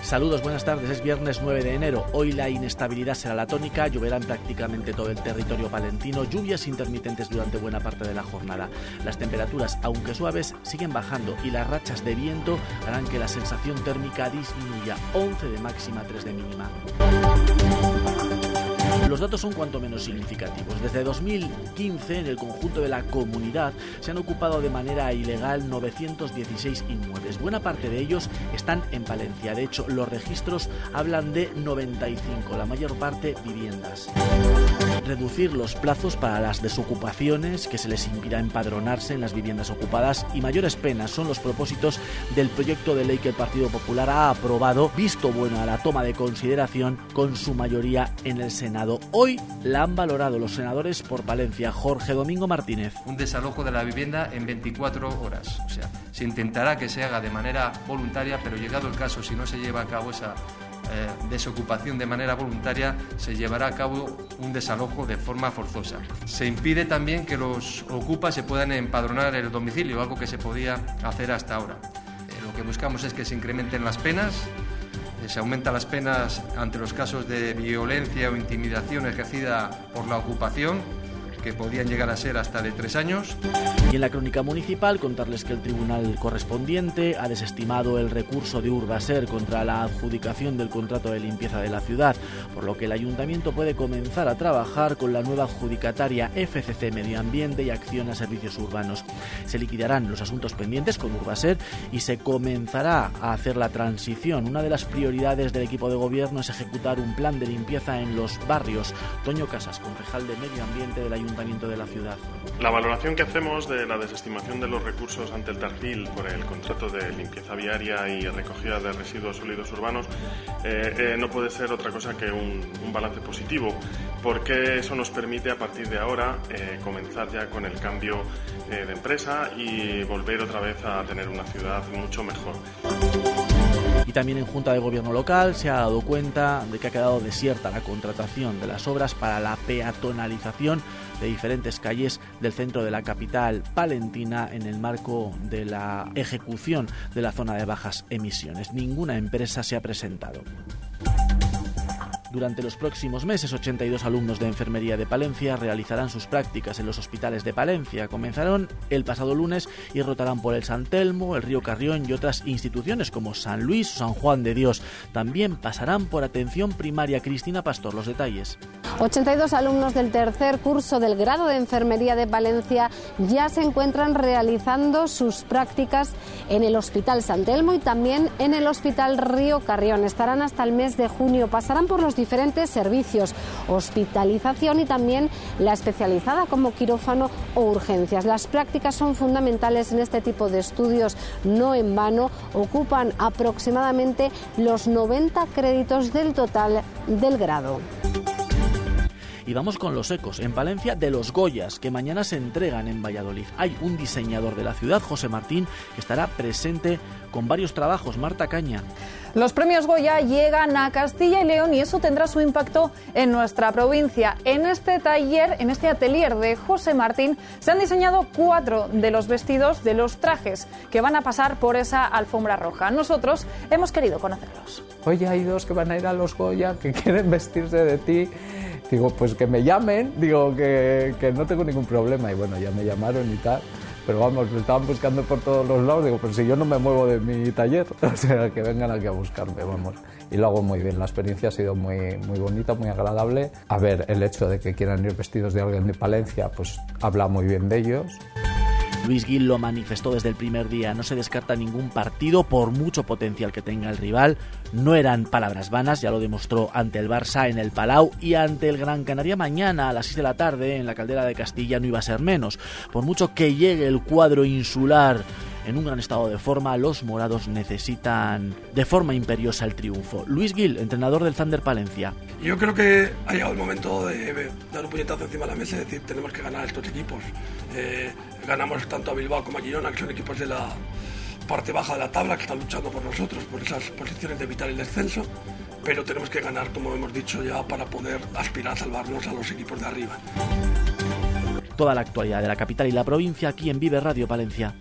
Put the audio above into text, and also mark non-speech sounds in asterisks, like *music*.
Saludos, buenas tardes. Es viernes 9 de enero. Hoy la inestabilidad será la tónica. Lloverá en prácticamente todo el territorio palentino. Lluvias intermitentes durante buena parte de la jornada. Las temperaturas, aunque suaves, siguen bajando y las rachas de viento harán que la sensación térmica disminuya. 11 de máxima, 3 de mínima. Los datos son cuanto menos significativos. Desde 2015, en el conjunto de la comunidad, se han ocupado de manera ilegal 916 inmuebles. Buena parte de ellos están en Palencia. De hecho, los registros hablan de 95, la mayor parte viviendas. Reducir los plazos para las desocupaciones, que se les impida empadronarse en las viviendas ocupadas y mayores penas son los propósitos del proyecto de ley que el Partido Popular ha aprobado, visto bueno a la toma de consideración con su mayoría en el Senado. Hoy la han valorado los senadores por Valencia. Jorge Domingo Martínez. Un desalojo de la vivienda en 24 horas. O sea, se intentará que se haga de manera voluntaria, pero llegado el caso, si no se lleva a cabo esa eh, desocupación de manera voluntaria, se llevará a cabo un desalojo de forma forzosa. Se impide también que los ocupas se puedan empadronar el domicilio, algo que se podía hacer hasta ahora. Eh, lo que buscamos es que se incrementen las penas se aumentan las penas ante los casos de violencia o intimidación ejercida por la ocupación que podían llegar a ser hasta de tres años. Y en la crónica municipal contarles que el tribunal correspondiente ha desestimado el recurso de Urbaser contra la adjudicación del contrato de limpieza de la ciudad, por lo que el ayuntamiento puede comenzar a trabajar con la nueva adjudicataria FCC Medio Ambiente y Acción a Servicios Urbanos. Se liquidarán los asuntos pendientes con Urbaser y se comenzará a hacer la transición. Una de las prioridades del equipo de gobierno es ejecutar un plan de limpieza en los barrios. Toño Casas, concejal de Medio Ambiente del Ayuntamiento de la ciudad. La valoración que hacemos de la desestimación de los recursos ante el Targil por el contrato de limpieza viaria y recogida de residuos sólidos urbanos eh, eh, no puede ser otra cosa que un, balance positivo, porque eso nos permite a partir de ahora eh, comenzar ya con el cambio de empresa y volver otra vez a tener una ciudad mucho mejor. Y también en Junta de Gobierno local se ha dado cuenta de que ha quedado desierta la contratación de las obras para la peatonalización de diferentes calles del centro de la capital palentina en el marco de la ejecución de la zona de bajas emisiones. Ninguna empresa se ha presentado. Durante los próximos meses, 82 alumnos de enfermería de Palencia realizarán sus prácticas en los hospitales de Palencia. Comenzaron el pasado lunes y rotarán por el San Telmo, el Río Carrión y otras instituciones como San Luis o San Juan de Dios. También pasarán por atención primaria. Cristina Pastor, los detalles. 82 alumnos del tercer curso del grado de enfermería de Valencia ya se encuentran realizando sus prácticas en el Hospital San Telmo y también en el Hospital Río Carrión. Estarán hasta el mes de junio. Pasarán por los diferentes servicios, hospitalización y también la especializada como quirófano o urgencias. Las prácticas son fundamentales en este tipo de estudios, no en vano, ocupan aproximadamente los 90 créditos del total del grado. Y vamos con los ecos. En Palencia, de los Goyas, que mañana se entregan en Valladolid. Hay un diseñador de la ciudad, José Martín, que estará presente con varios trabajos. Marta Caña. Los premios Goya llegan a Castilla y León y eso tendrá su impacto en nuestra provincia. En este taller, en este atelier de José Martín, se han diseñado cuatro de los vestidos de los trajes que van a pasar por esa alfombra roja. Nosotros hemos querido conocerlos. Oye, hay dos que van a ir a los Goya que *laughs* quieren vestirse de ti Digo, pues que me llamen, digo que, que no tengo ningún problema. Y bueno, ya me llamaron y tal. Pero vamos, me estaban buscando por todos los lados. Digo, pero si yo no me muevo de mi taller, *laughs* o sea, que vengan aquí a buscarme, vamos. Y lo hago muy bien. La experiencia ha sido muy, muy bonita, muy agradable. A ver, el hecho de que quieran ir vestidos de alguien de Palencia, pues habla muy bien de ellos. Luis Gil lo manifestó desde el primer día, no se descarta ningún partido por mucho potencial que tenga el rival, no eran palabras vanas, ya lo demostró ante el Barça en el Palau y ante el Gran Canaria mañana a las 6 de la tarde en la Caldera de Castilla no iba a ser menos, por mucho que llegue el cuadro insular en un gran estado de forma, los morados necesitan de forma imperiosa el triunfo. Luis Gil, entrenador del Thunder Palencia. Yo creo que ha llegado el momento de dar un puñetazo encima de la mesa y decir, tenemos que ganar estos equipos. Eh, ganamos tanto a Bilbao como a Girona, que son equipos de la parte baja de la tabla, que están luchando por nosotros, por esas posiciones de evitar el descenso, pero tenemos que ganar, como hemos dicho ya, para poder aspirar a salvarnos a los equipos de arriba. Toda la actualidad de la capital y la provincia aquí en Vive Radio Palencia.